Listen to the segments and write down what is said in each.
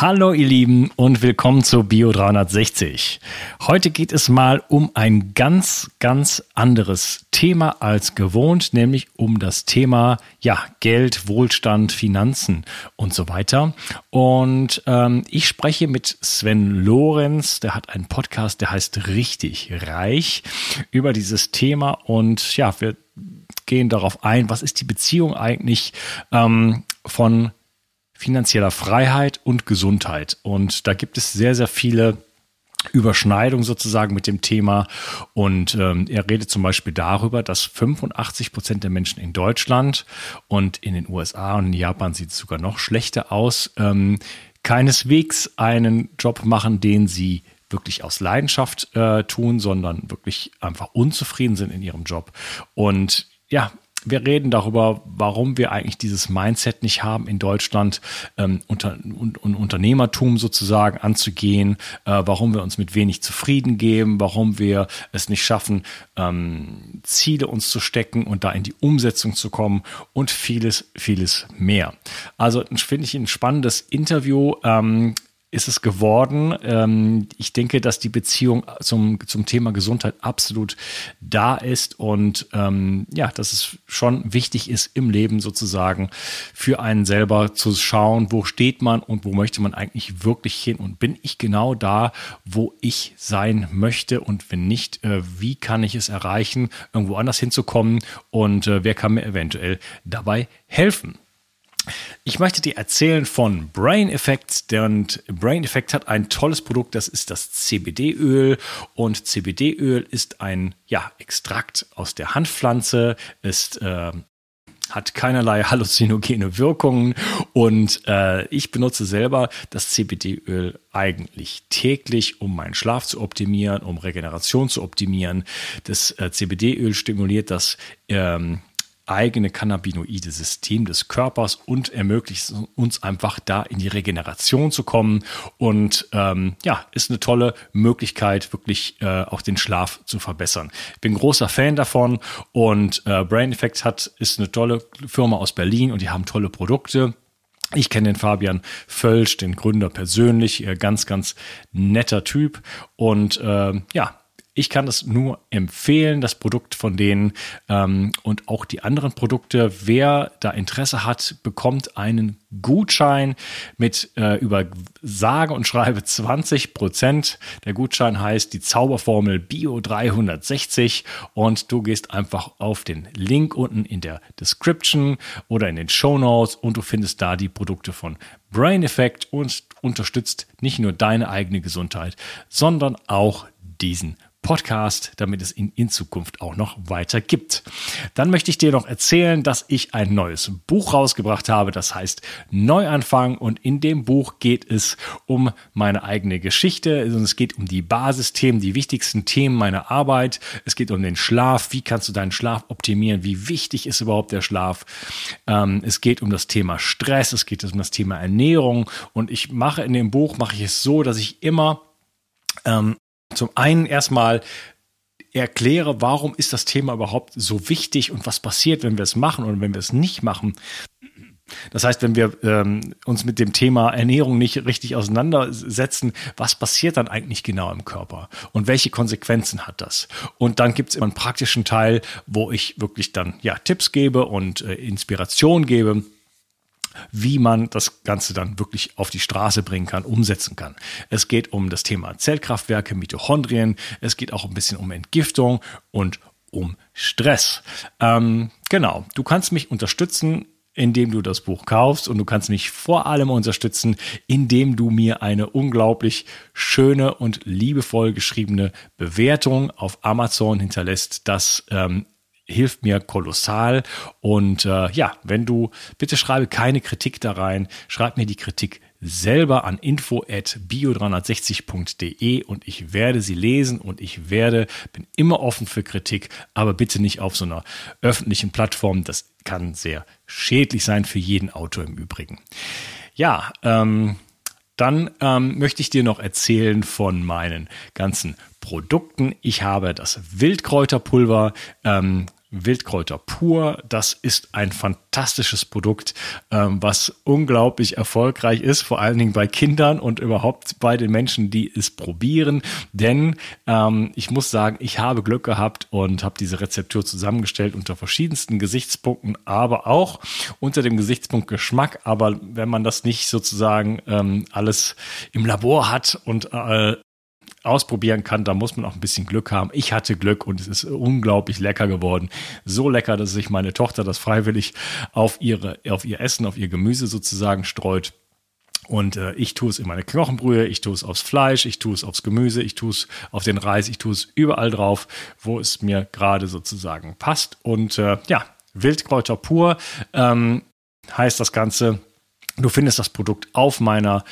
Hallo ihr Lieben und willkommen zu Bio 360. Heute geht es mal um ein ganz, ganz anderes Thema als gewohnt, nämlich um das Thema ja, Geld, Wohlstand, Finanzen und so weiter. Und ähm, ich spreche mit Sven Lorenz, der hat einen Podcast, der heißt Richtig Reich über dieses Thema und ja, wir gehen darauf ein, was ist die Beziehung eigentlich ähm, von finanzieller Freiheit und Gesundheit. Und da gibt es sehr, sehr viele Überschneidung sozusagen mit dem Thema. Und ähm, er redet zum Beispiel darüber, dass 85 Prozent der Menschen in Deutschland und in den USA und in Japan sieht es sogar noch schlechter aus, ähm, keineswegs einen Job machen, den sie wirklich aus Leidenschaft äh, tun, sondern wirklich einfach unzufrieden sind in ihrem Job. Und ja, wir reden darüber, warum wir eigentlich dieses Mindset nicht haben, in Deutschland ähm, unter, un, un, Unternehmertum sozusagen anzugehen, äh, warum wir uns mit wenig zufrieden geben, warum wir es nicht schaffen, ähm, Ziele uns zu stecken und da in die Umsetzung zu kommen und vieles, vieles mehr. Also finde ich ein spannendes Interview. Ähm, ist es geworden. Ähm, ich denke, dass die Beziehung zum, zum Thema Gesundheit absolut da ist und ähm, ja, dass es schon wichtig ist im Leben sozusagen für einen selber zu schauen, wo steht man und wo möchte man eigentlich wirklich hin und bin ich genau da, wo ich sein möchte und wenn nicht, äh, wie kann ich es erreichen, irgendwo anders hinzukommen und äh, wer kann mir eventuell dabei helfen. Ich möchte dir erzählen von Brain Effect. Und Brain Effect hat ein tolles Produkt, das ist das CBD-Öl. Und CBD-Öl ist ein ja, Extrakt aus der Handpflanze, ist äh, hat keinerlei halluzinogene Wirkungen und äh, ich benutze selber das CBD-Öl eigentlich täglich, um meinen Schlaf zu optimieren, um Regeneration zu optimieren. Das äh, CBD-Öl stimuliert das ähm, eigene cannabinoide System des Körpers und ermöglicht uns einfach da in die Regeneration zu kommen und ähm, ja, ist eine tolle Möglichkeit, wirklich äh, auch den Schlaf zu verbessern. Ich bin großer Fan davon und äh, Brain Effect hat, ist eine tolle Firma aus Berlin und die haben tolle Produkte. Ich kenne den Fabian Völsch, den Gründer persönlich, ganz, ganz netter Typ. Und äh, ja, ich kann das nur empfehlen, das Produkt von denen ähm, und auch die anderen Produkte. Wer da Interesse hat, bekommt einen Gutschein mit äh, über sage und schreibe 20 Prozent. Der Gutschein heißt die Zauberformel Bio 360 und du gehst einfach auf den Link unten in der Description oder in den Show Notes und du findest da die Produkte von Brain Effect und unterstützt nicht nur deine eigene Gesundheit, sondern auch diesen Podcast, damit es ihn in Zukunft auch noch weiter gibt. Dann möchte ich dir noch erzählen, dass ich ein neues Buch rausgebracht habe, das heißt Neuanfang. Und in dem Buch geht es um meine eigene Geschichte, also es geht um die Basisthemen, die wichtigsten Themen meiner Arbeit, es geht um den Schlaf, wie kannst du deinen Schlaf optimieren, wie wichtig ist überhaupt der Schlaf, ähm, es geht um das Thema Stress, es geht um das Thema Ernährung. Und ich mache in dem Buch, mache ich es so, dass ich immer ähm, zum einen erstmal erkläre, warum ist das Thema überhaupt so wichtig und was passiert, wenn wir es machen und wenn wir es nicht machen. Das heißt, wenn wir ähm, uns mit dem Thema Ernährung nicht richtig auseinandersetzen, was passiert dann eigentlich genau im Körper und welche Konsequenzen hat das? Und dann gibt es immer einen praktischen Teil, wo ich wirklich dann ja Tipps gebe und äh, Inspiration gebe wie man das Ganze dann wirklich auf die Straße bringen kann, umsetzen kann. Es geht um das Thema Zellkraftwerke, Mitochondrien, es geht auch ein bisschen um Entgiftung und um Stress. Ähm, genau, du kannst mich unterstützen, indem du das Buch kaufst und du kannst mich vor allem unterstützen, indem du mir eine unglaublich schöne und liebevoll geschriebene Bewertung auf Amazon hinterlässt. Das ähm, hilft mir kolossal. Und äh, ja, wenn du, bitte schreibe keine Kritik da rein, schreib mir die Kritik selber an info at bio360.de und ich werde sie lesen und ich werde, bin immer offen für Kritik, aber bitte nicht auf so einer öffentlichen Plattform. Das kann sehr schädlich sein für jeden Autor im Übrigen. Ja, ähm, dann ähm, möchte ich dir noch erzählen von meinen ganzen Produkten. Ich habe das Wildkräuterpulver ähm, Wildkräuter pur. Das ist ein fantastisches Produkt, ähm, was unglaublich erfolgreich ist, vor allen Dingen bei Kindern und überhaupt bei den Menschen, die es probieren. Denn ähm, ich muss sagen, ich habe Glück gehabt und habe diese Rezeptur zusammengestellt unter verschiedensten Gesichtspunkten, aber auch unter dem Gesichtspunkt Geschmack. Aber wenn man das nicht sozusagen ähm, alles im Labor hat und äh, ausprobieren kann, da muss man auch ein bisschen Glück haben. Ich hatte Glück und es ist unglaublich lecker geworden. So lecker, dass sich meine Tochter das freiwillig auf ihre, auf ihr Essen, auf ihr Gemüse sozusagen streut. Und äh, ich tue es in meine Knochenbrühe, ich tue es aufs Fleisch, ich tue es aufs Gemüse, ich tue es auf den Reis, ich tue es überall drauf, wo es mir gerade sozusagen passt. Und äh, ja, Wildkräuter pur ähm, heißt das Ganze. Du findest das Produkt auf meiner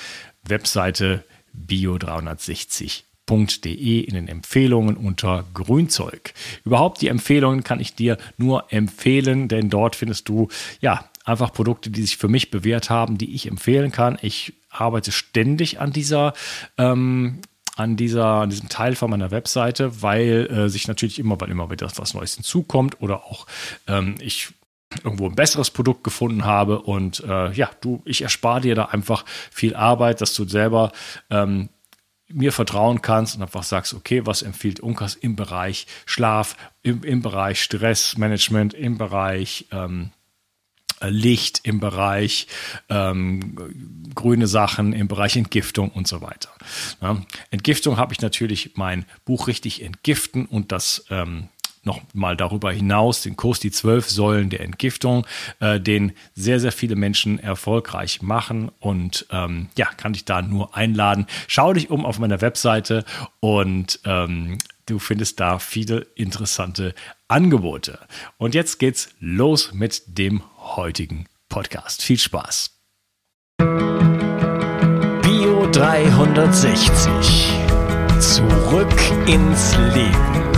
Webseite bio360 www.grünzeug.de in den Empfehlungen unter Grünzeug. Überhaupt die Empfehlungen kann ich dir nur empfehlen, denn dort findest du ja einfach Produkte, die sich für mich bewährt haben, die ich empfehlen kann. Ich arbeite ständig an dieser ähm, an, dieser, an diesem Teil von meiner Webseite, weil äh, sich natürlich immer, weil immer wieder was Neues hinzukommt oder auch ähm, ich irgendwo ein besseres Produkt gefunden habe und äh, ja, du, ich erspare dir da einfach viel Arbeit, dass du selber ähm, mir vertrauen kannst und einfach sagst, okay, was empfiehlt Unkas im Bereich Schlaf, im, im Bereich Stressmanagement, im Bereich ähm, Licht, im Bereich ähm, grüne Sachen, im Bereich Entgiftung und so weiter. Ja, Entgiftung habe ich natürlich mein Buch richtig entgiften und das ähm, noch mal darüber hinaus den Kurs Die zwölf Säulen der Entgiftung, äh, den sehr, sehr viele Menschen erfolgreich machen. Und ähm, ja, kann dich da nur einladen. Schau dich um auf meiner Webseite und ähm, du findest da viele interessante Angebote. Und jetzt geht's los mit dem heutigen Podcast. Viel Spaß. Bio 360. Zurück ins Leben.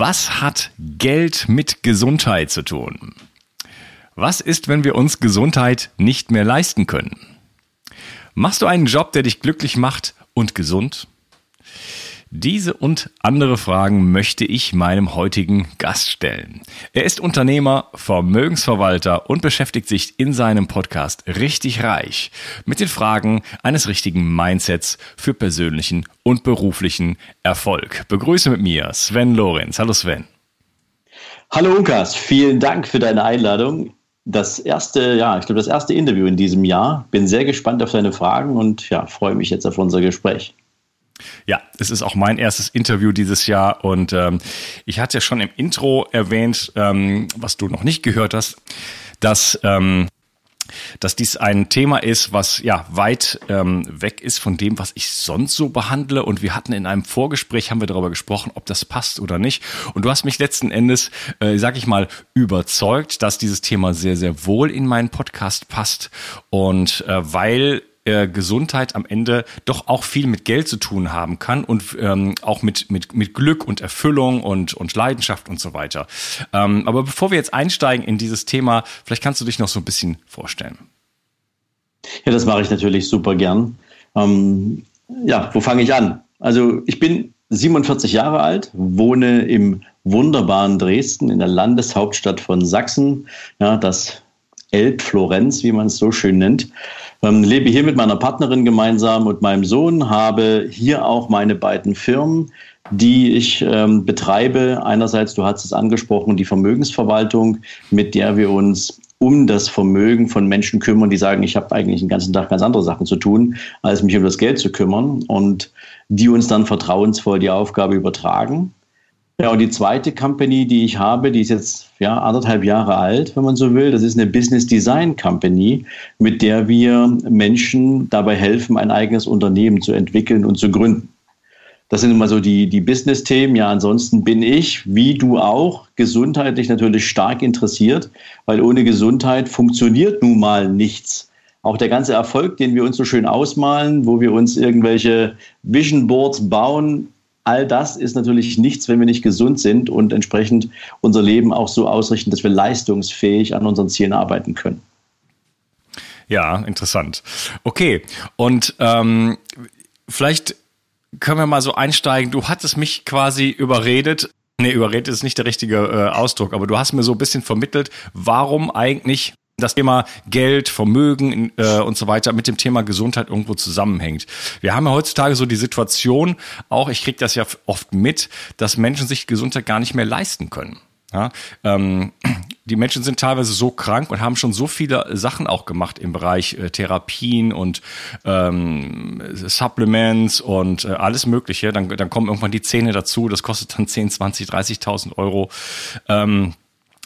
Was hat Geld mit Gesundheit zu tun? Was ist, wenn wir uns Gesundheit nicht mehr leisten können? Machst du einen Job, der dich glücklich macht und gesund? Diese und andere Fragen möchte ich meinem heutigen Gast stellen. Er ist Unternehmer, Vermögensverwalter und beschäftigt sich in seinem Podcast Richtig Reich mit den Fragen eines richtigen Mindsets für persönlichen und beruflichen Erfolg. Begrüße mit mir Sven Lorenz. Hallo Sven. Hallo Unkas, vielen Dank für deine Einladung. Das erste, ja, ich glaube, das erste Interview in diesem Jahr. Bin sehr gespannt auf deine Fragen und ja, freue mich jetzt auf unser Gespräch. Ja, es ist auch mein erstes Interview dieses Jahr und ähm, ich hatte ja schon im Intro erwähnt, ähm, was du noch nicht gehört hast, dass ähm, dass dies ein Thema ist, was ja weit ähm, weg ist von dem, was ich sonst so behandle. Und wir hatten in einem Vorgespräch haben wir darüber gesprochen, ob das passt oder nicht. Und du hast mich letzten Endes, äh, sag ich mal, überzeugt, dass dieses Thema sehr, sehr wohl in meinen Podcast passt. Und äh, weil äh, Gesundheit am Ende doch auch viel mit Geld zu tun haben kann und ähm, auch mit, mit, mit Glück und Erfüllung und, und Leidenschaft und so weiter. Ähm, aber bevor wir jetzt einsteigen in dieses Thema, vielleicht kannst du dich noch so ein bisschen vorstellen. Ja, das mache ich natürlich super gern. Ähm, ja, wo fange ich an? Also ich bin 47 Jahre alt, wohne im wunderbaren Dresden in der Landeshauptstadt von Sachsen. Ja, das Elbflorenz, wie man es so schön nennt. Ähm, lebe hier mit meiner Partnerin gemeinsam und meinem Sohn, habe hier auch meine beiden Firmen, die ich ähm, betreibe. Einerseits, du hast es angesprochen, die Vermögensverwaltung, mit der wir uns um das Vermögen von Menschen kümmern, die sagen, ich habe eigentlich den ganzen Tag ganz andere Sachen zu tun, als mich um das Geld zu kümmern und die uns dann vertrauensvoll die Aufgabe übertragen. Ja, und die zweite Company, die ich habe, die ist jetzt ja, anderthalb Jahre alt, wenn man so will. Das ist eine Business Design Company, mit der wir Menschen dabei helfen, ein eigenes Unternehmen zu entwickeln und zu gründen. Das sind immer so die, die Business-Themen. Ja, ansonsten bin ich, wie du auch, gesundheitlich natürlich stark interessiert, weil ohne Gesundheit funktioniert nun mal nichts. Auch der ganze Erfolg, den wir uns so schön ausmalen, wo wir uns irgendwelche Vision Boards bauen, all das ist natürlich nichts, wenn wir nicht gesund sind und entsprechend unser Leben auch so ausrichten, dass wir leistungsfähig an unseren Zielen arbeiten können. Ja, interessant. Okay, und ähm, vielleicht können wir mal so einsteigen. Du hattest mich quasi überredet. Nee, überredet ist nicht der richtige äh, Ausdruck, aber du hast mir so ein bisschen vermittelt, warum eigentlich das Thema Geld, Vermögen äh, und so weiter mit dem Thema Gesundheit irgendwo zusammenhängt. Wir haben ja heutzutage so die Situation, auch ich kriege das ja oft mit, dass Menschen sich Gesundheit gar nicht mehr leisten können. Ja, ähm, die Menschen sind teilweise so krank und haben schon so viele Sachen auch gemacht im Bereich äh, Therapien und ähm, Supplements und äh, alles Mögliche. Dann, dann kommen irgendwann die Zähne dazu. Das kostet dann 10, 20, 30.000 Euro. Ähm,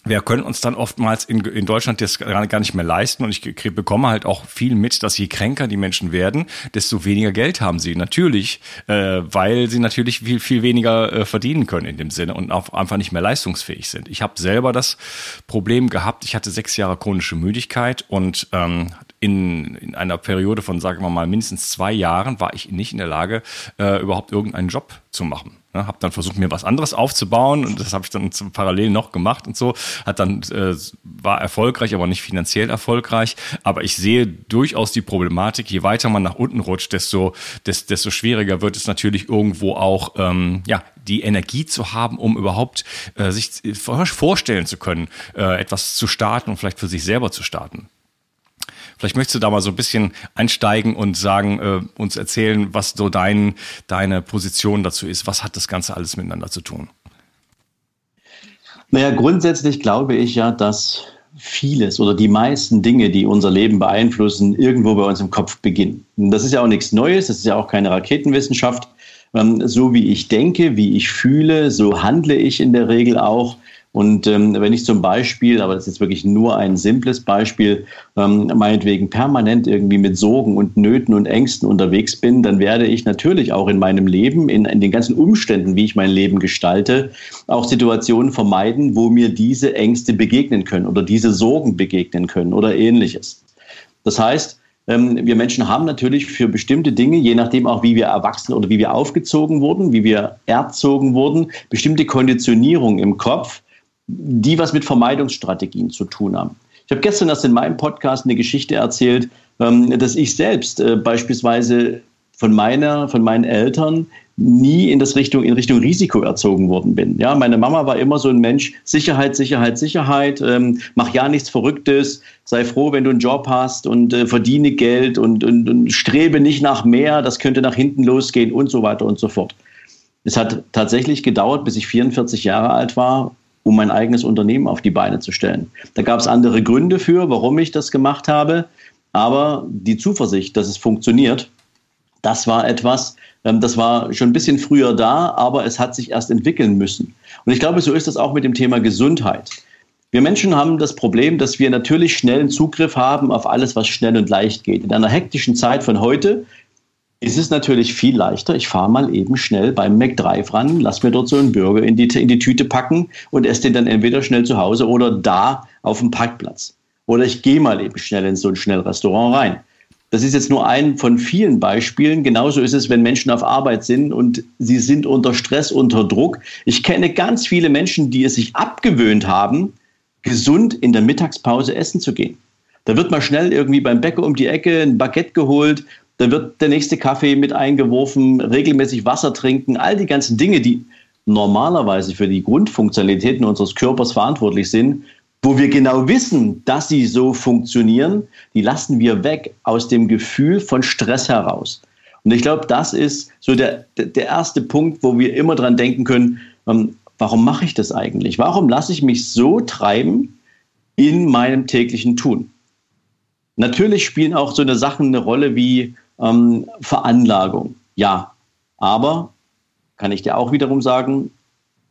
wir können uns dann oftmals in, in Deutschland das gar nicht mehr leisten und ich bekomme halt auch viel mit, dass je kränker die Menschen werden, desto weniger Geld haben sie. Natürlich, äh, weil sie natürlich viel, viel weniger äh, verdienen können in dem Sinne und auch einfach nicht mehr leistungsfähig sind. Ich habe selber das Problem gehabt, ich hatte sechs Jahre chronische Müdigkeit und ähm, in, in einer Periode von, sagen wir mal, mindestens zwei Jahren war ich nicht in der Lage, äh, überhaupt irgendeinen Job zu machen. Ne, habe dann versucht, mir was anderes aufzubauen und das habe ich dann parallel noch gemacht und so. Hat dann äh, war erfolgreich, aber nicht finanziell erfolgreich. Aber ich sehe durchaus die Problematik. Je weiter man nach unten rutscht, desto desto, desto schwieriger wird es natürlich irgendwo auch ähm, ja die Energie zu haben, um überhaupt äh, sich vorstellen zu können, äh, etwas zu starten und vielleicht für sich selber zu starten. Vielleicht möchtest du da mal so ein bisschen einsteigen und sagen, äh, uns erzählen, was so dein, deine Position dazu ist. Was hat das Ganze alles miteinander zu tun? Naja, grundsätzlich glaube ich ja, dass vieles oder die meisten Dinge, die unser Leben beeinflussen, irgendwo bei uns im Kopf beginnen. Das ist ja auch nichts Neues, das ist ja auch keine Raketenwissenschaft. Ähm, so wie ich denke, wie ich fühle, so handle ich in der Regel auch. Und ähm, wenn ich zum Beispiel, aber das ist jetzt wirklich nur ein simples Beispiel, ähm, meinetwegen permanent irgendwie mit Sorgen und Nöten und Ängsten unterwegs bin, dann werde ich natürlich auch in meinem Leben, in, in den ganzen Umständen, wie ich mein Leben gestalte, auch Situationen vermeiden, wo mir diese Ängste begegnen können oder diese Sorgen begegnen können oder ähnliches. Das heißt, ähm, wir Menschen haben natürlich für bestimmte Dinge, je nachdem auch wie wir erwachsen oder wie wir aufgezogen wurden, wie wir erzogen wurden, bestimmte Konditionierung im Kopf, die was mit Vermeidungsstrategien zu tun haben. Ich habe gestern erst in meinem Podcast eine Geschichte erzählt, ähm, dass ich selbst äh, beispielsweise von meiner, von meinen Eltern nie in das Richtung, in Richtung Risiko erzogen worden bin. Ja, meine Mama war immer so ein Mensch, Sicherheit, Sicherheit, Sicherheit, ähm, mach ja nichts Verrücktes, sei froh, wenn du einen Job hast und äh, verdiene Geld und, und, und strebe nicht nach mehr, das könnte nach hinten losgehen und so weiter und so fort. Es hat tatsächlich gedauert, bis ich 44 Jahre alt war, um mein eigenes Unternehmen auf die Beine zu stellen. Da gab es andere Gründe für, warum ich das gemacht habe, aber die Zuversicht, dass es funktioniert, das war etwas, ähm, das war schon ein bisschen früher da, aber es hat sich erst entwickeln müssen. Und ich glaube, so ist das auch mit dem Thema Gesundheit. Wir Menschen haben das Problem, dass wir natürlich schnellen Zugriff haben auf alles, was schnell und leicht geht. In einer hektischen Zeit von heute ist es natürlich viel leichter. Ich fahre mal eben schnell beim McDrive ran, lass mir dort so einen Burger in die, in die Tüte packen und esse den dann entweder schnell zu Hause oder da auf dem Parkplatz. Oder ich gehe mal eben schnell in so ein Schnellrestaurant rein. Das ist jetzt nur ein von vielen Beispielen. Genauso ist es, wenn Menschen auf Arbeit sind und sie sind unter Stress, unter Druck. Ich kenne ganz viele Menschen, die es sich abgewöhnt haben, gesund in der Mittagspause essen zu gehen. Da wird mal schnell irgendwie beim Bäcker um die Ecke ein Baguette geholt dann wird der nächste Kaffee mit eingeworfen, regelmäßig Wasser trinken, all die ganzen Dinge, die normalerweise für die Grundfunktionalitäten unseres Körpers verantwortlich sind, wo wir genau wissen, dass sie so funktionieren, die lassen wir weg aus dem Gefühl von Stress heraus. Und ich glaube, das ist so der, der erste Punkt, wo wir immer dran denken können, ähm, warum mache ich das eigentlich? Warum lasse ich mich so treiben in meinem täglichen Tun? Natürlich spielen auch so eine Sachen eine Rolle wie ähm, Veranlagung. Ja, aber kann ich dir auch wiederum sagen,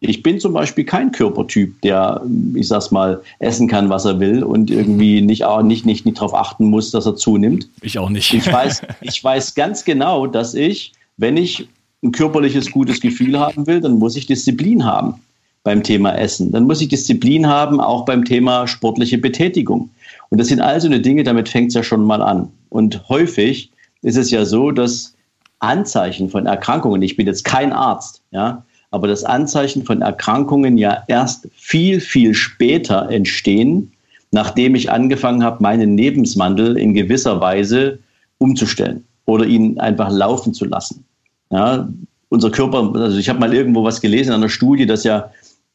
ich bin zum Beispiel kein Körpertyp, der, ich sag's mal, essen kann, was er will und irgendwie nicht, nicht, nicht, nicht darauf achten muss, dass er zunimmt. Ich auch nicht. Ich weiß, ich weiß ganz genau, dass ich, wenn ich ein körperliches gutes Gefühl haben will, dann muss ich Disziplin haben beim Thema Essen. Dann muss ich Disziplin haben, auch beim Thema sportliche Betätigung. Und das sind also eine Dinge, damit fängt es ja schon mal an. Und häufig ist es ja so, dass Anzeichen von Erkrankungen, ich bin jetzt kein Arzt, ja, aber das Anzeichen von Erkrankungen ja erst viel, viel später entstehen, nachdem ich angefangen habe, meinen Lebenswandel in gewisser Weise umzustellen oder ihn einfach laufen zu lassen. Ja, unser Körper, also ich habe mal irgendwo was gelesen in einer Studie, dass ja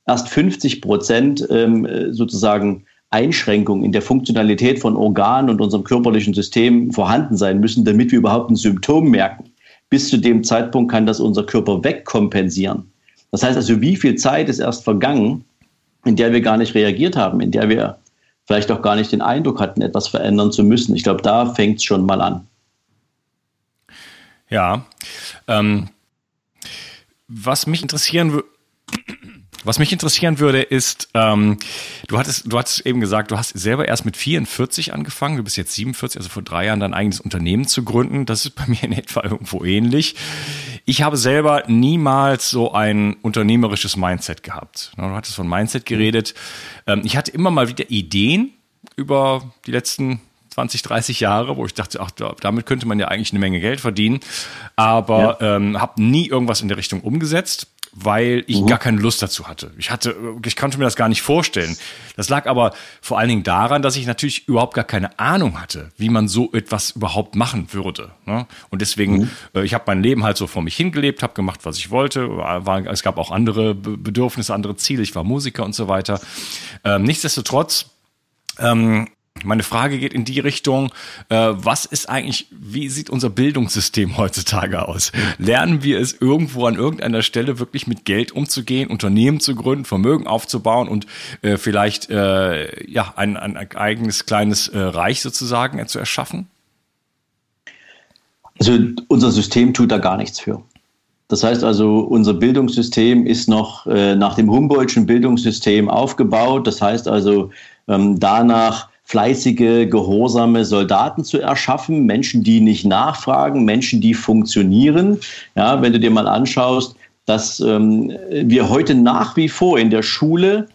erst 50 Prozent ähm, sozusagen Einschränkungen in der Funktionalität von Organen und unserem körperlichen System vorhanden sein müssen, damit wir überhaupt ein Symptom merken. Bis zu dem Zeitpunkt kann das unser Körper wegkompensieren. Das heißt also, wie viel Zeit ist erst vergangen, in der wir gar nicht reagiert haben, in der wir vielleicht auch gar nicht den Eindruck hatten, etwas verändern zu müssen. Ich glaube, da fängt es schon mal an. Ja, ähm, was mich interessieren würde, was mich interessieren würde, ist, ähm, du hattest, du hattest eben gesagt, du hast selber erst mit 44 angefangen, du bist jetzt 47, also vor drei Jahren dein eigenes Unternehmen zu gründen. Das ist bei mir in etwa irgendwo ähnlich. Ich habe selber niemals so ein unternehmerisches Mindset gehabt. Du hattest von Mindset geredet. Ähm, ich hatte immer mal wieder Ideen über die letzten 20, 30 Jahre, wo ich dachte, ach, damit könnte man ja eigentlich eine Menge Geld verdienen, aber ja. ähm, habe nie irgendwas in der Richtung umgesetzt weil ich mhm. gar keine Lust dazu hatte. Ich hatte, ich konnte mir das gar nicht vorstellen. Das lag aber vor allen Dingen daran, dass ich natürlich überhaupt gar keine Ahnung hatte, wie man so etwas überhaupt machen würde. Ne? Und deswegen, mhm. äh, ich habe mein Leben halt so vor mich hingelebt, habe gemacht, was ich wollte. War, es gab auch andere Bedürfnisse, andere Ziele. Ich war Musiker und so weiter. Ähm, nichtsdestotrotz ähm, meine Frage geht in die Richtung, äh, was ist eigentlich, wie sieht unser Bildungssystem heutzutage aus? Lernen wir es irgendwo an irgendeiner Stelle wirklich mit Geld umzugehen, Unternehmen zu gründen, Vermögen aufzubauen und äh, vielleicht äh, ja ein, ein eigenes kleines äh, Reich sozusagen äh, zu erschaffen? Also unser System tut da gar nichts für. Das heißt also, unser Bildungssystem ist noch äh, nach dem Humboldtschen Bildungssystem aufgebaut. Das heißt also, ähm, danach fleißige, gehorsame Soldaten zu erschaffen, Menschen, die nicht nachfragen, Menschen, die funktionieren. Ja, wenn du dir mal anschaust, dass ähm, wir heute nach wie vor in der Schule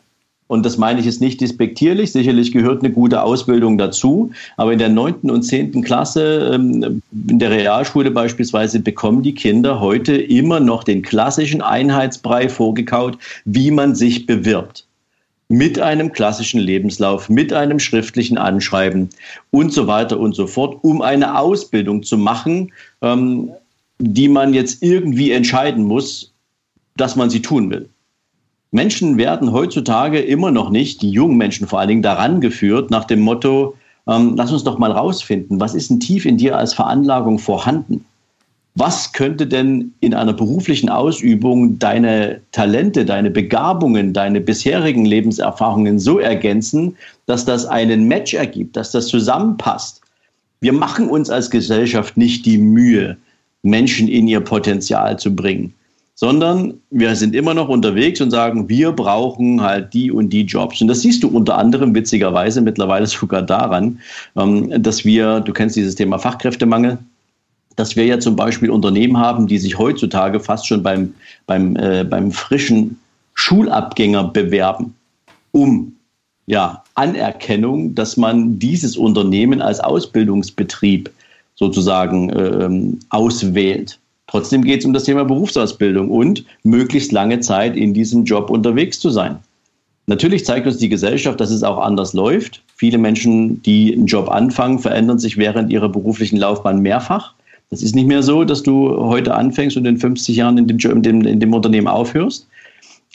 und das meine ich jetzt nicht despektierlich. Sicherlich gehört eine gute Ausbildung dazu. Aber in der neunten und zehnten Klasse, ähm, in der Realschule beispielsweise, bekommen die Kinder heute immer noch den klassischen Einheitsbrei vorgekaut, wie man sich bewirbt mit einem klassischen Lebenslauf, mit einem schriftlichen Anschreiben und so weiter und so fort, um eine Ausbildung zu machen, ähm, die man jetzt irgendwie entscheiden muss, dass man sie tun will. Menschen werden heutzutage immer noch nicht, die jungen Menschen vor allen Dingen, daran geführt, nach dem Motto, ähm, lass uns doch mal rausfinden, was ist denn tief in dir als Veranlagung vorhanden? Was könnte denn in einer beruflichen Ausübung deine Talente, deine Begabungen, deine bisherigen Lebenserfahrungen so ergänzen, dass das einen Match ergibt, dass das zusammenpasst. Wir machen uns als Gesellschaft nicht die Mühe, Menschen in ihr Potenzial zu bringen, sondern wir sind immer noch unterwegs und sagen, wir brauchen halt die und die Jobs. Und das siehst du unter anderem witzigerweise mittlerweile sogar daran, ähm, dass wir, du kennst dieses Thema Fachkräftemangel, dass wir ja zum Beispiel Unternehmen haben, die sich heutzutage fast schon beim, beim, äh, beim frischen Schulabgänger bewerben, um ja, Anerkennung, dass man dieses Unternehmen als Ausbildungsbetrieb sozusagen äh, auswählt. Trotzdem geht es um das Thema Berufsausbildung und möglichst lange Zeit in diesem Job unterwegs zu sein. Natürlich zeigt uns die Gesellschaft, dass es auch anders läuft. Viele Menschen, die einen Job anfangen, verändern sich während ihrer beruflichen Laufbahn mehrfach. Das ist nicht mehr so, dass du heute anfängst und in 50 Jahren in dem, in dem, Unternehmen aufhörst.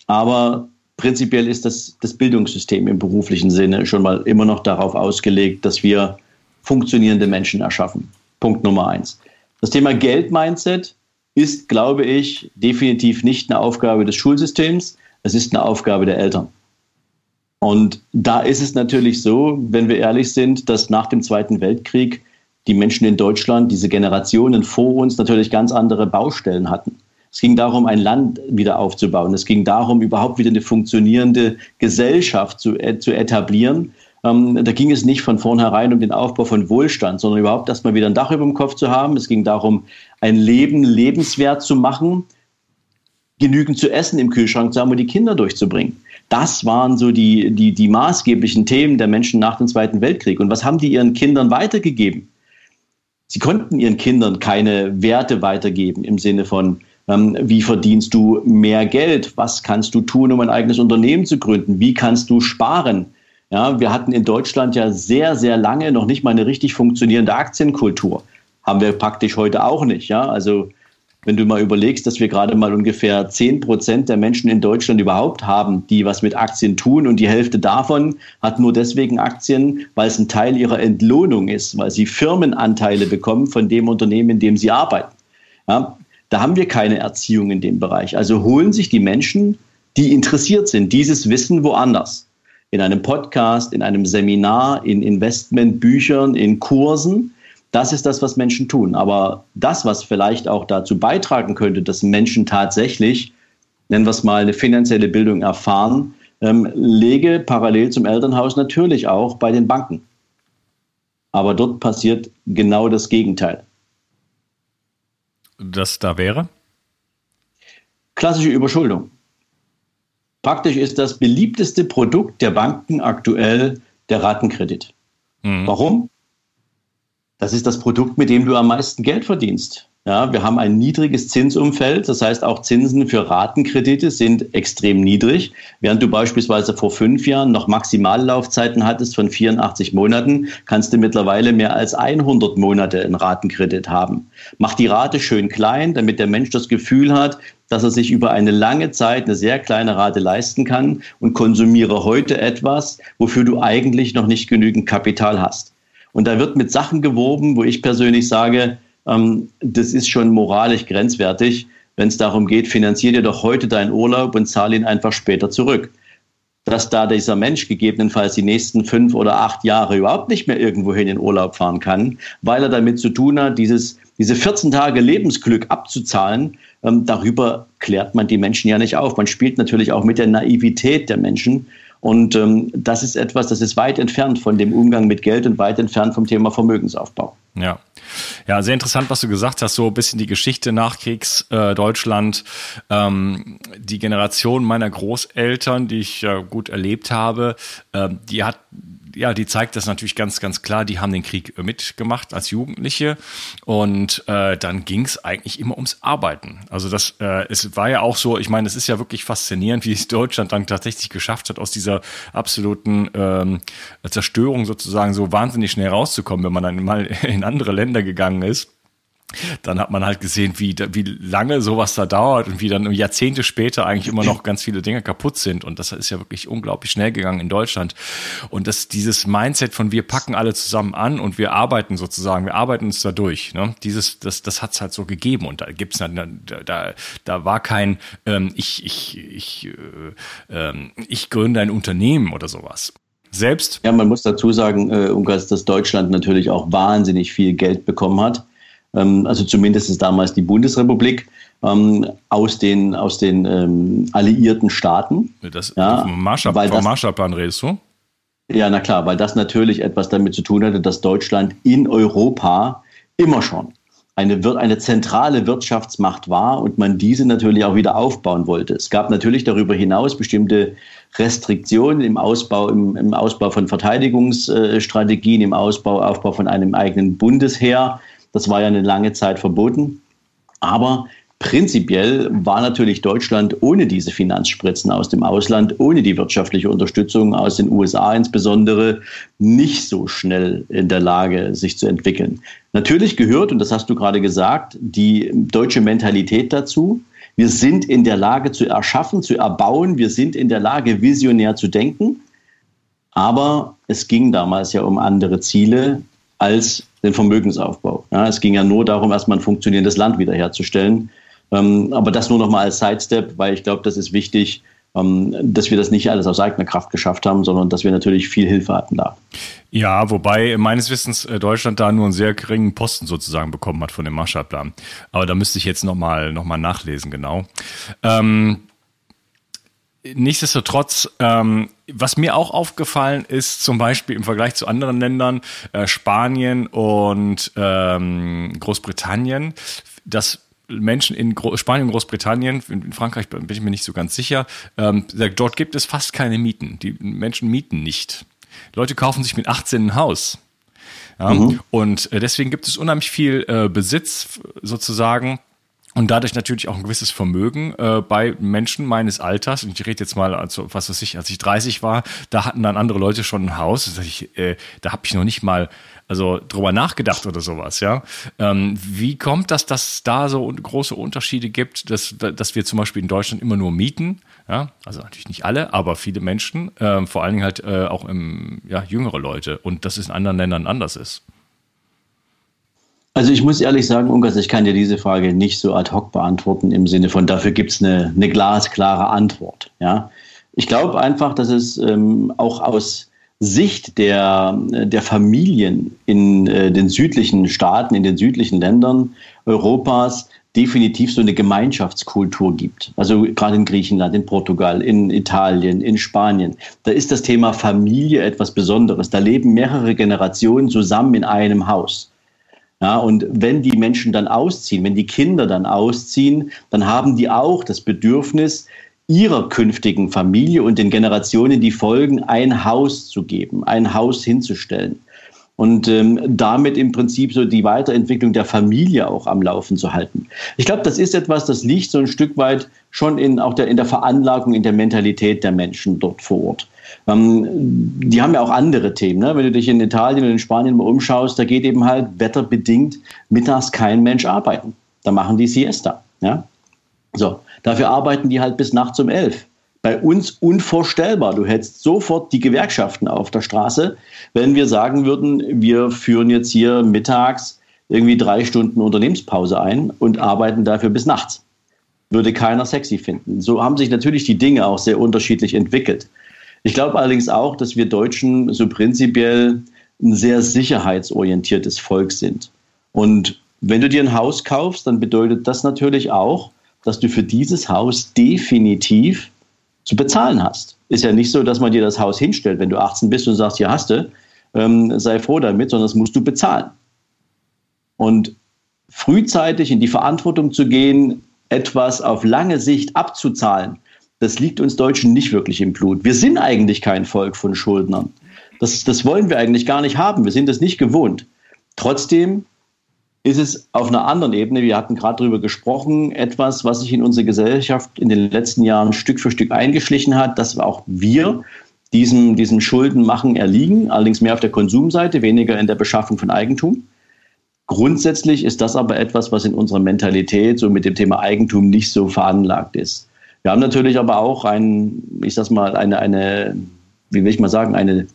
Aber prinzipiell ist das, das Bildungssystem im beruflichen Sinne schon mal immer noch darauf ausgelegt, dass wir funktionierende Menschen erschaffen. Punkt Nummer eins. Das Thema Geld-Mindset ist, glaube ich, definitiv nicht eine Aufgabe des Schulsystems. Es ist eine Aufgabe der Eltern. Und da ist es natürlich so, wenn wir ehrlich sind, dass nach dem Zweiten Weltkrieg die Menschen in Deutschland, diese Generationen vor uns natürlich ganz andere Baustellen hatten. Es ging darum, ein Land wieder aufzubauen. Es ging darum, überhaupt wieder eine funktionierende Gesellschaft zu, äh, zu etablieren, Ähm, da ging es nicht von vornherein um den Aufbau von Wohlstand, sondern überhaupt erstmal wieder ein Dach über dem Kopf zu haben. Es ging darum, ein Leben lebenswert zu machen, genügend zu essen im Kühlschrank zu haben und die Kinder durchzubringen. Das waren so die, die, die maßgeblichen Themen der Menschen nach dem Zweiten Weltkrieg. Und was haben die ihren Kindern weitergegeben? Sie konnten ihren Kindern keine Werte weitergeben im Sinne von, ähm, wie verdienst du mehr Geld? Was kannst du tun, um ein eigenes Unternehmen zu gründen? Wie kannst du sparen? Ja, wir hatten in Deutschland ja sehr, sehr lange noch nicht mal eine richtig funktionierende Aktienkultur. Haben wir praktisch heute auch nicht. Ja, also wenn du mal überlegst, dass wir gerade mal ungefähr 10 Prozent der Menschen in Deutschland überhaupt haben, die was mit Aktien tun und die Hälfte davon hat nur deswegen Aktien, weil es ein Teil ihrer Entlohnung ist, weil sie Firmenanteile bekommen von dem Unternehmen, in dem sie arbeiten. Ja, da haben wir keine Erziehung in dem Bereich. Also holen sich die Menschen, die interessiert sind, dieses Wissen woanders. In einem Podcast, in einem Seminar, in Investmentbüchern, in Kursen das ist das, was Menschen tun. Aber das, was vielleicht auch dazu beitragen könnte, dass Menschen tatsächlich, nennen wir es mal, eine finanzielle Bildung erfahren, ähm, lege parallel zum Elternhaus natürlich auch bei den Banken. Aber dort passiert genau das Gegenteil. Das da wäre? Klassische Überschuldung. Praktisch ist das beliebteste Produkt der Banken aktuell der Ratenkredit. Mhm. Warum? Das ist das Produkt, mit dem du am meisten Geld verdienst. Ja, wir haben ein niedriges Zinsumfeld, das heißt auch Zinsen für Ratenkredite sind extrem niedrig. Während du beispielsweise vor fünf Jahren noch Maximallaufzeiten hattest von 84 Monaten, kannst du mittlerweile mehr als 100 Monate in Ratenkredit haben. Mach die Rate schön klein, damit der Mensch das Gefühl hat, dass er sich über eine lange Zeit eine sehr kleine Rate leisten kann und konsumiere heute etwas, wofür du eigentlich noch nicht genügend Kapital hast. Und da wird mit Sachen gewoben, wo ich persönlich sage, ähm, das ist schon moralisch grenzwertig, wenn es darum geht, finanzier dir doch heute deinen Urlaub und zahle ihn einfach später zurück. Dass da dieser Mensch gegebenenfalls die nächsten fünf oder acht Jahre überhaupt nicht mehr irgendwohin in Urlaub fahren kann, weil er damit zu tun hat, dieses, diese 14 Tage Lebensglück abzuzahlen, ähm, darüber klärt man die Menschen ja nicht auf. Man spielt natürlich auch mit der Naivität der Menschen und ähm, das ist etwas, das ist weit entfernt von dem Umgang mit Geld und weit entfernt vom Thema Vermögensaufbau. Ja. Ja, sehr interessant, was du gesagt hast, so ein bisschen die Geschichte Nachkriegsdeutschland. Äh, ähm, die Generation meiner Großeltern, die ich äh, gut erlebt habe, äh, die hat ja, die zeigt das natürlich ganz, ganz klar. Die haben den Krieg mitgemacht als Jugendliche und äh, dann ging es eigentlich immer ums Arbeiten. Also das, äh, es war ja auch so, ich meine, es ist ja wirklich faszinierend, wie es Deutschland dann tatsächlich geschafft hat, aus dieser absoluten ähm, Zerstörung sozusagen so wahnsinnig schnell rauszukommen, wenn man dann mal in andere Länder gegangen ist dann hat man halt gesehen, wie, wie lange sowas da dauert und wie dann Jahrzehnte später eigentlich immer noch ganz viele Dinge kaputt sind. Und das ist ja wirklich unglaublich schnell gegangen in Deutschland. Und das, dieses Mindset von wir packen alle zusammen an und wir arbeiten sozusagen, wir arbeiten uns da durch. Ne? Dieses, das, das hat's halt so gegeben. Und da gibt's da, da, da war kein, ähm, ich, ich, ich, äh, äh, ich gründe ein Unternehmen oder sowas. Selbst? Ja, man muss dazu sagen, äh, Unkas, dass Deutschland natürlich auch wahnsinnig viel Geld bekommen hat also zumindest damals die Bundesrepublik, ähm, aus den, aus den ähm, alliierten Staaten. Das, ja, vom Marshallplan redest du? Ja, na klar, weil das natürlich etwas damit zu tun hatte, dass Deutschland in Europa immer schon eine, eine zentrale Wirtschaftsmacht war und man diese natürlich auch wieder aufbauen wollte. Es gab natürlich darüber hinaus bestimmte Restriktionen im Ausbau, im, im Ausbau von Verteidigungsstrategien, im Ausbau, Aufbau von einem eigenen Bundesheer. Das war ja eine lange Zeit verboten. Aber prinzipiell war natürlich Deutschland ohne diese Finanzspritzen aus dem Ausland, ohne die wirtschaftliche Unterstützung aus den USA insbesondere, nicht so schnell in der Lage, sich zu entwickeln. Natürlich gehört, und das hast du gerade gesagt, die deutsche Mentalität dazu. Wir sind in der Lage zu erschaffen, zu erbauen. Wir sind in der Lage, visionär zu denken. Aber es ging damals ja um andere Ziele als den Vermögensaufbau. Ja, es ging ja nur darum, erstmal ein funktionierendes Land wiederherzustellen. Ähm, aber das nur noch mal als Sidestep, weil ich glaube, das ist wichtig, ähm, dass wir das nicht alles aus eigener Kraft geschafft haben, sondern dass wir natürlich viel Hilfe hatten da. Ja, wobei meines Wissens äh, Deutschland da nur einen sehr geringen Posten sozusagen bekommen hat von dem Marshallplan. Aber da müsste ich jetzt noch mal, noch mal nachlesen, genau. Ähm, nichtsdestotrotz, ähm, was mir auch aufgefallen ist, zum Beispiel im Vergleich zu anderen Ländern, äh, Spanien und ähm, Großbritannien, dass Menschen in Gro Spanien und Großbritannien, in Frankreich bin ich mir nicht so ganz sicher, ähm, dort gibt es fast keine Mieten. Die Menschen mieten nicht. Leute kaufen sich mit 18 ein Haus. Ja? Mhm. Und äh, deswegen gibt es unheimlich viel äh, Besitz sozusagen und dadurch natürlich auch ein gewisses Vermögen äh, bei Menschen meines Alters. Und ich rede jetzt mal, also was weiß ich, als ich 30 war, da hatten dann andere Leute schon ein Haus. Das ich, äh, da habe ich noch nicht mal also drüber nachgedacht oder sowas, ja. Ähm, wie kommt das, dass da so große Unterschiede gibt, dass, dass wir zum Beispiel in Deutschland immer nur mieten? Ja, also natürlich nicht alle, aber viele Menschen, äh, vor allen Dingen halt äh, auch im, ja, jüngere Leute und dass es in anderen Ländern anders ist. Also ich muss ehrlich sagen, Ungas, ich kann dir diese Frage nicht so ad hoc beantworten im Sinne von, dafür gibt es eine, eine glasklare Antwort. Ja? Ich glaube einfach, dass es ähm, auch aus Sicht der, der Familien in äh, den südlichen Staaten, in den südlichen Ländern Europas definitiv so eine Gemeinschaftskultur gibt. Also gerade in Griechenland, in Portugal, in Italien, in Spanien. Da ist das Thema Familie etwas Besonderes. Da leben mehrere Generationen zusammen in einem Haus. Ja, und wenn die Menschen dann ausziehen, wenn die Kinder dann ausziehen, dann haben die auch das Bedürfnis, ihrer künftigen Familie und den Generationen, die folgen, ein Haus zu geben, ein Haus hinzustellen. Und ähm, damit im Prinzip so die Weiterentwicklung der Familie auch am Laufen zu halten. Ich glaube, das ist etwas, das liegt so ein Stück weit schon in, auch der, in der Veranlagung, in der Mentalität der Menschen dort vor Ort. Ähm, die haben ja auch andere Themen. Ne? Wenn du dich in Italien oder in Spanien mal umschaust, da geht eben halt wetterbedingt mittags kein Mensch arbeiten. Da machen die Siesta. Ja? So, dafür arbeiten die halt bis nachts um elf. Bei uns unvorstellbar. Du hättest sofort die Gewerkschaften auf der Straße, wenn wir sagen würden, wir führen jetzt hier mittags irgendwie drei Stunden Unternehmenspause ein und arbeiten dafür bis nachts. Würde keiner sexy finden. So haben sich natürlich die Dinge auch sehr unterschiedlich entwickelt. Ich glaube allerdings auch, dass wir Deutschen so prinzipiell ein sehr sicherheitsorientiertes Volk sind. Und wenn du dir ein Haus kaufst, dann bedeutet das natürlich auch, dass du für dieses Haus definitiv zu bezahlen hast. Ist ja nicht so, dass man dir das Haus hinstellt, wenn du 18 bist und sagst, hier hast du, ähm, sei froh damit, sondern das musst du bezahlen. Und frühzeitig in die Verantwortung zu gehen, etwas auf lange Sicht abzuzahlen, das liegt uns Deutschen nicht wirklich im Blut. Wir sind eigentlich kein Volk von Schuldnern. Das, das wollen wir eigentlich gar nicht haben. Wir sind das nicht gewohnt. Trotzdem ist es auf einer anderen Ebene, wir hatten gerade darüber gesprochen, etwas, was sich in unsere Gesellschaft in den letzten Jahren Stück für Stück eingeschlichen hat, dass auch wir diesem, diesem Schuldenmachen erliegen, allerdings mehr auf der Konsumseite, weniger in der Beschaffung von Eigentum. Grundsätzlich ist das aber etwas, was in unserer Mentalität so mit dem Thema Eigentum nicht so veranlagt ist. Wir haben natürlich aber auch ein, ich sag mal, eine, eine, wie will ich mal sagen, eine,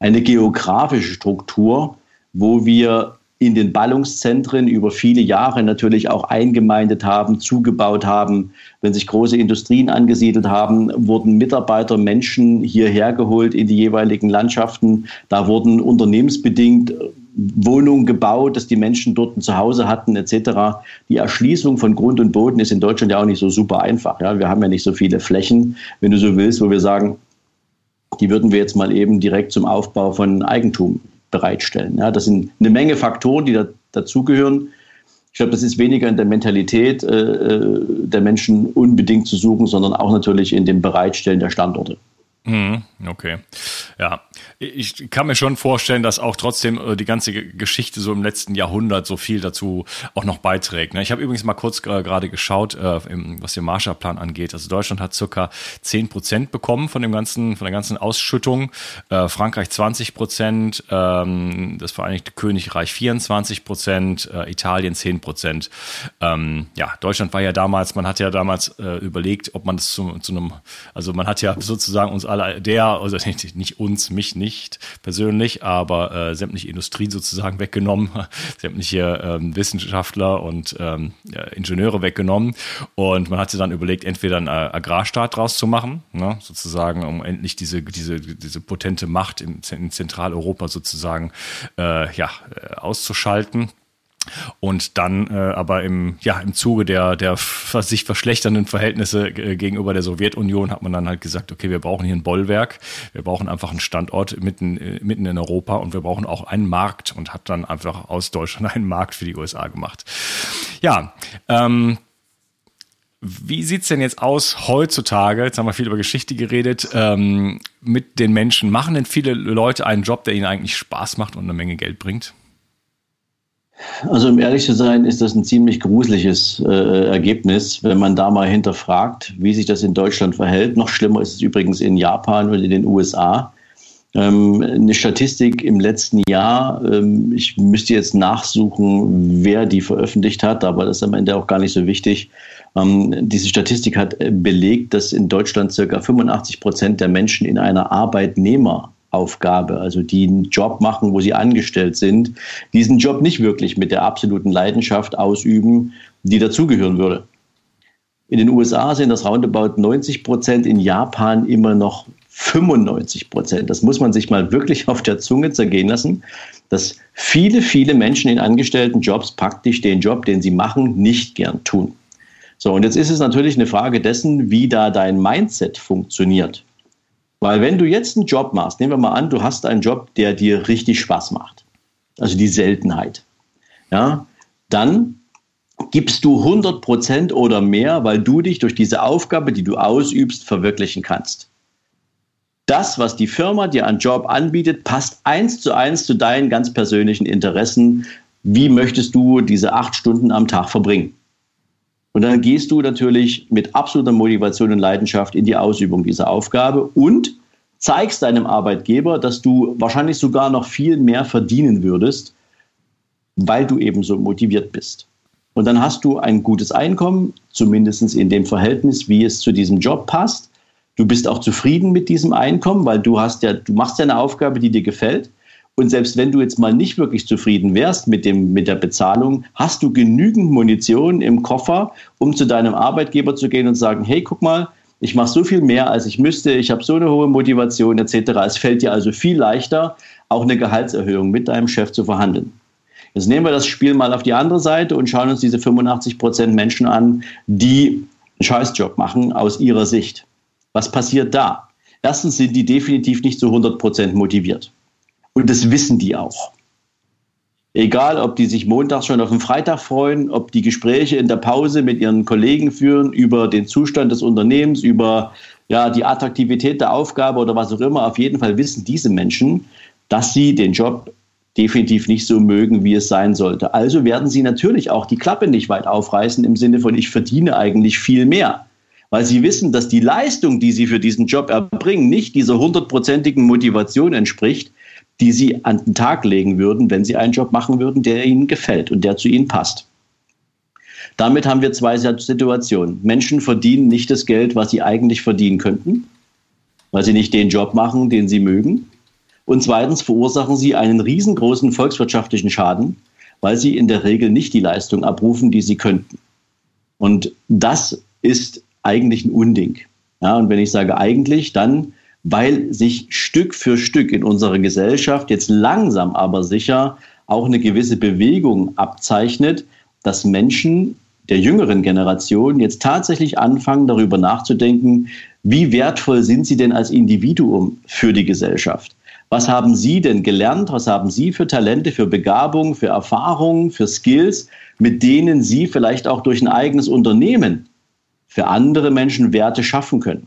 eine geografische Struktur, wo wir in den Ballungszentren über viele Jahre natürlich auch eingemeindet haben, zugebaut haben. Wenn sich große Industrien angesiedelt haben, wurden Mitarbeiter, Menschen hierher geholt in die jeweiligen Landschaften. Da wurden unternehmensbedingt Wohnungen gebaut, dass die Menschen dort ein Zuhause hatten etc. Die Erschließung von Grund und Boden ist in Deutschland ja auch nicht so super einfach. Ja? Wir haben ja nicht so viele Flächen, wenn du so willst, wo wir sagen, die würden wir jetzt mal eben direkt zum Aufbau von Eigentum bereitstellen. Ja, das sind eine Menge Faktoren, die da, dazugehören. Ich glaube, das ist weniger in der Mentalität äh, äh, der Menschen unbedingt zu suchen, sondern auch natürlich in dem Bereitstellen der Standorte. Mhm, okay. Ja, ich kann mir schon vorstellen, dass auch trotzdem äh, die ganze Geschichte so im letzten Jahrhundert so viel dazu auch noch beiträgt. Ne? Ich habe übrigens mal kurz gerade geschaut, äh, was den Marshallplan angeht. Also Deutschland hat circa 10 Prozent bekommen von dem ganzen, von der ganzen Ausschüttung. Äh, Frankreich 20 Prozent, ähm, das Vereinigte Königreich 24 Prozent, Italien 10 Prozent. Ähm, ja, Deutschland war ja damals, man hat ja damals überlegt, ob man das zu, zu einem, also man hat ja sozusagen uns alle, der, also nicht uns, mich nicht, persönlich, aber äh, sämtliche Industrien sozusagen weggenommen, sämtliche ähm, Wissenschaftler und ähm, Ingenieure weggenommen. Und man hat sich dann überlegt, entweder einen äh, Agrarstaat draus zu machen, ne, sozusagen, um endlich diese, diese, diese potente Macht in, in Zentraleuropa sozusagen äh, ja, äh, auszuschalten Und dann äh, aber im, ja, im Zuge der, der sich verschlechternden Verhältnisse äh, gegenüber der Sowjetunion hat man dann halt gesagt, okay, wir brauchen hier ein Bollwerk, wir brauchen einfach einen Standort mitten, äh, mitten in Europa und wir brauchen auch einen Markt und hat dann einfach aus Deutschland einen Markt für die USA gemacht. Ja, ähm, wie sieht's denn jetzt aus heutzutage? Jetzt haben wir viel über Geschichte geredet. Ähm, mit den Menschen machen denn viele Leute einen Job, der ihnen eigentlich Spaß macht und eine Menge Geld bringt? Also um ehrlich zu sein, ist das ein ziemlich gruseliges äh, Ergebnis, wenn man da mal hinterfragt, wie sich das in Deutschland verhält. Noch schlimmer ist es übrigens in Japan und in den USA. Ähm, eine Statistik im letzten Jahr, ähm, ich müsste jetzt nachsuchen, wer die veröffentlicht hat, aber das ist am Ende auch gar nicht so wichtig. Ähm, diese Statistik hat belegt, dass in Deutschland circa 85 Prozent der Menschen in einer Arbeitnehmer Aufgabe, also die einen Job machen, wo sie angestellt sind, diesen Job nicht wirklich mit der absoluten Leidenschaft ausüben, die dazugehören würde. In den USA sind das roundabout 90 Prozent, in Japan immer noch 95 Prozent. Das muss man sich mal wirklich auf der Zunge zergehen lassen, dass viele, viele Menschen in angestellten Jobs praktisch den Job, den sie machen, nicht gern tun. So, und jetzt ist es natürlich eine Frage dessen, wie da dein Mindset funktioniert. Weil wenn du jetzt einen Job machst, nehmen wir mal an, du hast einen Job, der dir richtig Spaß macht, also die Seltenheit, ja, dann gibst du 100 Prozent oder mehr, weil du dich durch diese Aufgabe, die du ausübst, verwirklichen kannst. Das, was die Firma dir an Job anbietet, passt eins zu eins zu deinen ganz persönlichen Interessen. Wie möchtest du diese acht Stunden am Tag verbringen? Und dann gehst du natürlich mit absoluter Motivation und Leidenschaft in die Ausübung dieser Aufgabe und zeigst deinem Arbeitgeber, dass du wahrscheinlich sogar noch viel mehr verdienen würdest, weil du eben so motiviert bist. Und dann hast du ein gutes Einkommen, zumindest in dem Verhältnis, wie es zu diesem Job passt. Du bist auch zufrieden mit diesem Einkommen, weil du hast ja, du machst ja eine Aufgabe, die dir gefällt. Und selbst wenn du jetzt mal nicht wirklich zufrieden wärst mit, dem, mit der Bezahlung, hast du genügend Munition im Koffer, um zu deinem Arbeitgeber zu gehen und sagen, hey, guck mal, ich mache so viel mehr, als ich müsste, ich habe so eine hohe Motivation etc. Es fällt dir also viel leichter, auch eine Gehaltserhöhung mit deinem Chef zu verhandeln. Jetzt nehmen wir das Spiel mal auf die andere Seite und schauen uns diese 85 Prozent Menschen an, die einen Scheißjob machen aus ihrer Sicht. Was passiert da? Erstens sind die definitiv nicht zu 100 Prozent motiviert. Und das wissen die auch. Egal, ob die sich montags schon auf den Freitag freuen, ob die Gespräche in der Pause mit ihren Kollegen führen über den Zustand des Unternehmens, über ja, die Attraktivität der Aufgabe oder was auch immer. Auf jeden Fall wissen diese Menschen, dass sie den Job definitiv nicht so mögen, wie es sein sollte. Also werden sie natürlich auch die Klappe nicht weit aufreißen im Sinne von, ich verdiene eigentlich viel mehr. Weil sie wissen, dass die Leistung, die sie für diesen Job erbringen, nicht dieser hundertprozentigen Motivation entspricht, die sie an den Tag legen würden, wenn sie einen Job machen würden, der ihnen gefällt und der zu ihnen passt. Damit haben wir zwei Situationen. Menschen verdienen nicht das Geld, was sie eigentlich verdienen könnten, weil sie nicht den Job machen, den sie mögen. Und zweitens verursachen sie einen riesengroßen volkswirtschaftlichen Schaden, weil sie in der Regel nicht die Leistung abrufen, die sie könnten. Und das ist eigentlich ein Unding. Ja, und wenn ich sage eigentlich, dann weil sich Stück für Stück in unserer Gesellschaft jetzt langsam aber sicher auch eine gewisse Bewegung abzeichnet, dass Menschen der jüngeren Generation jetzt tatsächlich anfangen, darüber nachzudenken, wie wertvoll sind sie denn als Individuum für die Gesellschaft? Was haben Sie denn gelernt? Was haben Sie für Talente, für Begabung, für Erfahrungen, für Skills, mit denen Sie vielleicht auch durch ein eigenes Unternehmen für andere Menschen Werte schaffen können?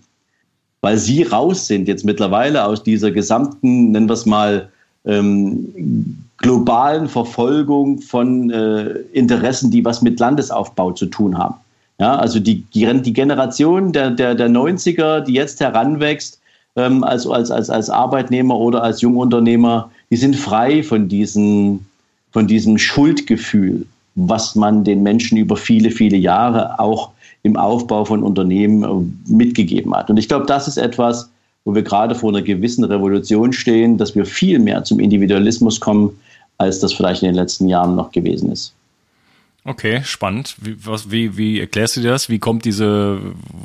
Weil sie raus sind jetzt mittlerweile aus dieser gesamten, nennen wir es mal, ähm, globalen Verfolgung von äh, Interessen, die was mit Landesaufbau zu tun haben. Ja, also die, die Generation der, der, der 90er, die jetzt heranwächst, ähm, als, als, als, als Arbeitnehmer oder als Jungunternehmer, die sind frei von, diesen, von diesem Schuldgefühl, was man den Menschen über viele, viele Jahre auch im Aufbau von Unternehmen äh, mitgegeben hat. Und ich glaube, das ist etwas, wo wir gerade vor einer gewissen Revolution stehen, dass wir viel mehr zum Individualismus kommen, als das vielleicht in den letzten Jahren noch gewesen ist. Okay, spannend. Wie, was, wie, wie erklärst du dir das? Wie kommt diese,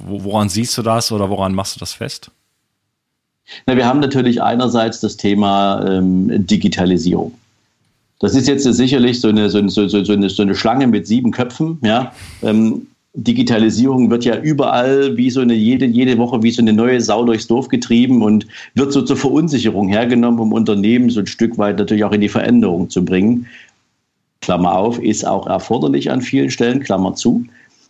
woran siehst du das oder woran machst du das fest? Na, wir haben natürlich einerseits das Thema ähm, Digitalisierung. Das ist jetzt sicherlich so eine, so, so, so, eine, so eine Schlange mit sieben Köpfen. Ja? Ähm, Digitalisierung wird ja überall wie so eine jede, jede Woche wie so eine neue Sau durchs Dorf getrieben und wird so zur Verunsicherung hergenommen, um Unternehmen so ein Stück weit natürlich auch in die Veränderung zu bringen. Klammer auf, ist auch erforderlich an vielen Stellen, Klammer zu.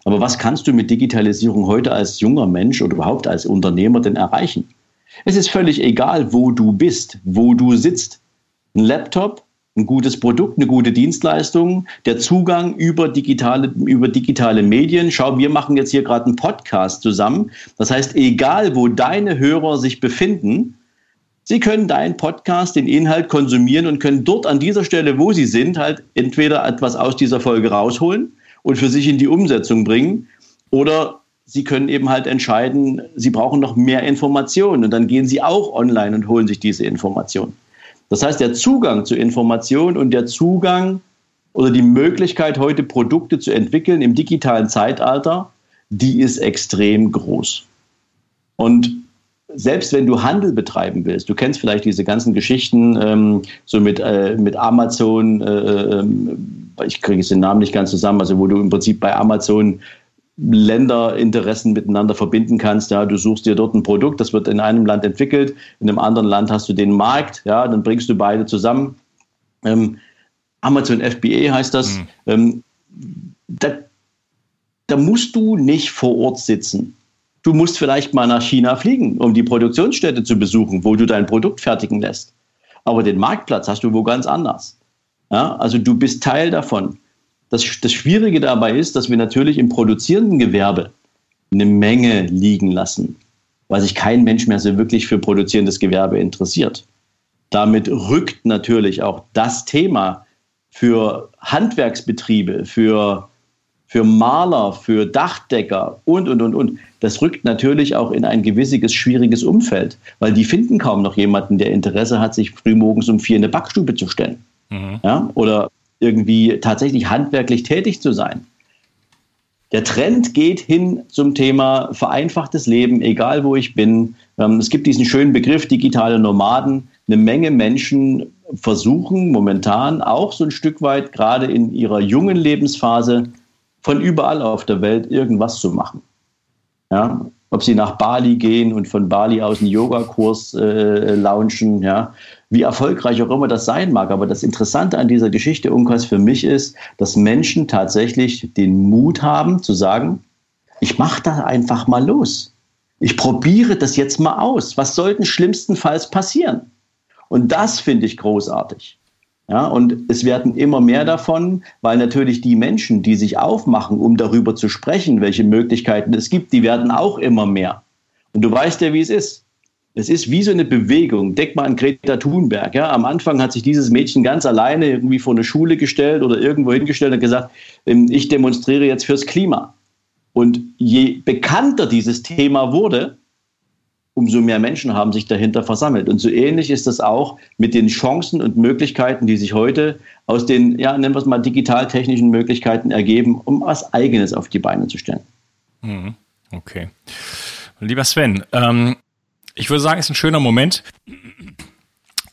Aber was kannst du mit Digitalisierung heute als junger Mensch oder überhaupt als Unternehmer denn erreichen? Es ist völlig egal, wo du bist, wo du sitzt. Ein Laptop, ein gutes Produkt, eine gute Dienstleistung, der Zugang über digitale, über digitale Medien. Schau, wir machen jetzt hier gerade einen Podcast zusammen. Das heißt, egal wo deine Hörer sich befinden, sie können deinen Podcast, den Inhalt konsumieren und können dort an dieser Stelle, wo sie sind, halt entweder etwas aus dieser Folge rausholen und für sich in die Umsetzung bringen oder Sie können eben halt entscheiden, Sie brauchen noch mehr Informationen und dann gehen Sie auch online und holen sich diese Informationen. Das heißt, der Zugang zu Informationen und der Zugang oder die Möglichkeit, heute Produkte zu entwickeln im digitalen Zeitalter, die ist extrem groß. Und selbst wenn du Handel betreiben willst, du kennst vielleicht diese ganzen Geschichten ähm, so mit, äh, mit Amazon, äh, äh, ich kriege jetzt den Namen nicht ganz zusammen, also wo du im Prinzip bei Amazon Länderinteressen miteinander verbinden kannst. Ja, du suchst dir dort ein Produkt, das wird in einem Land entwickelt, in einem anderen Land hast du den Markt, ja, dann bringst du beide zusammen. Ähm, Amazon FBA heißt das. Mhm. Ähm, da, da musst du nicht vor Ort sitzen. Du musst vielleicht mal nach China fliegen, um die Produktionsstätte zu besuchen, wo du dein Produkt fertigen lässt. Aber den Marktplatz hast du wo ganz anders. Ja, also du bist Teil davon. Das, das Schwierige dabei ist, dass wir natürlich im produzierenden Gewerbe eine Menge liegen lassen, weil sich kein Mensch mehr so wirklich für produzierendes Gewerbe interessiert. Damit rückt natürlich auch das Thema für Handwerksbetriebe, für, für Maler, für Dachdecker und, und, und, und. Das rückt natürlich auch in ein gewissiges, schwieriges Umfeld, weil die finden kaum noch jemanden, der Interesse hat, sich frühmorgens um vier in eine Backstube zu stellen. Mhm. Ja? Oder irgendwie tatsächlich handwerklich tätig zu sein. Der Trend geht hin zum Thema vereinfachtes Leben, egal wo ich bin. Ähm, es gibt diesen schönen Begriff digitale Nomaden. Eine Menge Menschen versuchen momentan auch so ein Stück weit, gerade in ihrer jungen Lebensphase, von überall auf der Welt irgendwas zu machen. Ja, ob sie nach Bali gehen und von Bali aus einen Yogakurs äh, launchen, ja, wie erfolgreich auch immer das sein mag. Aber das Interessante an dieser Geschichte Unkas für mich ist, dass Menschen tatsächlich den Mut haben zu sagen, ich mache da einfach mal los. Ich probiere das jetzt mal aus. Was soll denn schlimmstenfalls passieren? Und das finde ich großartig. Ja, und es werden immer mehr davon, weil natürlich die Menschen, die sich aufmachen, um darüber zu sprechen, welche Möglichkeiten es gibt, die werden auch immer mehr. Und du weißt ja, wie es ist. Es ist wie so eine Bewegung. Denk mal an Greta Thunberg. Ja? Am Anfang hat sich dieses Mädchen ganz alleine irgendwie vor eine Schule gestellt oder irgendwo hingestellt und gesagt, ähm, ich demonstriere jetzt fürs Klima. Und je bekannter dieses Thema wurde, umso mehr Menschen haben sich dahinter versammelt. Und so ähnlich ist das auch mit den Chancen und Möglichkeiten, die sich heute aus den, ja, nennen wir es mal, digital-technischen Möglichkeiten ergeben, um was Eigenes auf die Beine zu stellen. Mhm. Okay. Lieber Sven, ähm, ich würde sagen, es ist ein schöner Moment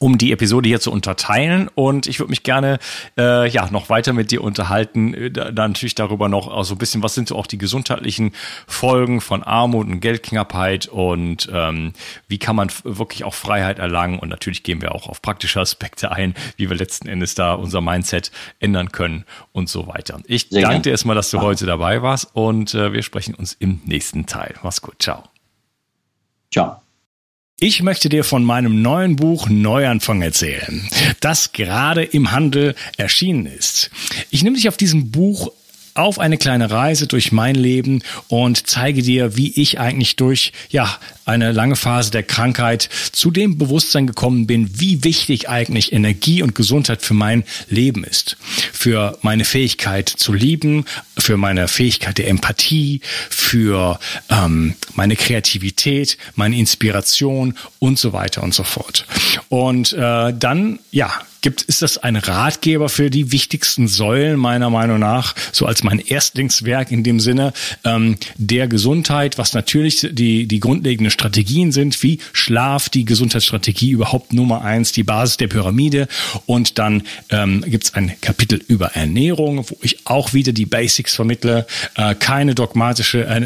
um die Episode hier zu unterteilen. Und ich würde mich gerne äh, ja noch weiter mit dir unterhalten. Äh, da, da natürlich darüber noch auch so ein bisschen, was sind so auch die gesundheitlichen Folgen von Armut und Geldknappheit und ähm, wie kann man wirklich auch Freiheit erlangen. Und natürlich gehen wir auch auf praktische Aspekte ein, wie wir letzten Endes da unser Mindset ändern können und so weiter. Ich Sehr danke dir erstmal, dass du heute dabei warst und äh, wir sprechen uns im nächsten Teil. Mach's gut. Ciao. Ciao. Ich möchte dir von meinem neuen Buch Neuanfang erzählen, das gerade im Handel erschienen ist. Ich nehme dich auf diesem Buch auf eine kleine Reise durch mein Leben und zeige dir, wie ich eigentlich durch ja eine lange Phase der Krankheit zu dem Bewusstsein gekommen bin, wie wichtig eigentlich Energie und Gesundheit für mein Leben ist, für meine Fähigkeit zu lieben, für meine Fähigkeit der Empathie, für ähm, meine Kreativität, meine Inspiration und so weiter und so fort. Und äh, dann ja gibt, ist das ein Ratgeber für die wichtigsten Säulen meiner Meinung nach, so als mein Erstlingswerk in dem Sinne ähm, der Gesundheit, was natürlich die, die grundlegenden Strategien sind, wie Schlaf, die Gesundheitsstrategie überhaupt Nummer eins, die Basis der Pyramide. Und dann ähm, gibt es ein Kapitel über Ernährung, wo ich auch wieder die Basics vermittle, äh, keine dogmatische äh,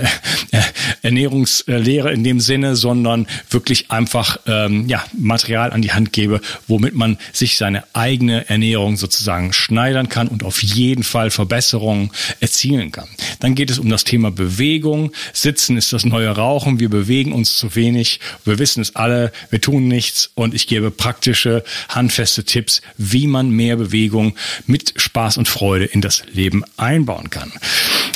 äh, Ernährungslehre in dem Sinne, sondern wirklich einfach ähm, ja, Material an die Hand gebe, womit man sich seine eigene Ernährung sozusagen schneidern kann und auf jeden Fall Verbesserungen erzielen kann. Dann geht es um das Thema Bewegung. Sitzen ist das neue Rauchen. Wir bewegen uns zu wenig. Wir wissen es alle. Wir tun nichts. Und ich gebe praktische, handfeste Tipps, wie man mehr Bewegung mit Spaß und Freude in das Leben einbauen kann.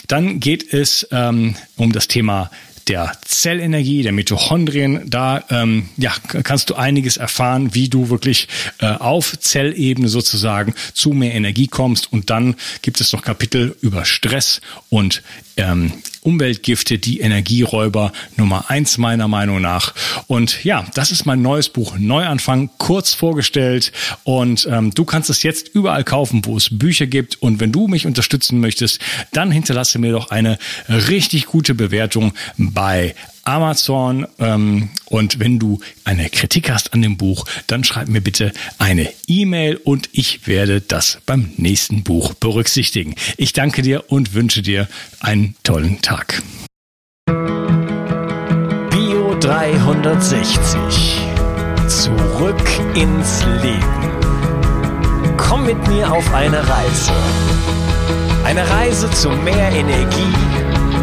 Dann geht es ähm, um das Thema der Zellenergie, der Mitochondrien. Da ähm, ja, kannst du einiges erfahren, wie du wirklich äh, auf Zellebene sozusagen zu mehr Energie kommst. Und dann gibt es noch Kapitel über Stress und ähm, Umweltgifte, die Energieräuber Nummer eins meiner Meinung nach. Und ja, das ist mein neues Buch Neuanfang, kurz vorgestellt. Und ähm, du kannst es jetzt überall kaufen, wo es Bücher gibt. Und wenn du mich unterstützen möchtest, dann hinterlasse mir doch eine richtig gute Bewertung bei Amazon. Ähm, und wenn du eine Kritik hast an dem Buch, dann schreib mir bitte eine E-Mail und ich werde das beim nächsten Buch berücksichtigen. Ich danke dir und wünsche dir einen tollen Tag. Bio 360. Zurück ins Leben. Komm mit mir auf eine Reise. Eine Reise zu mehr Energie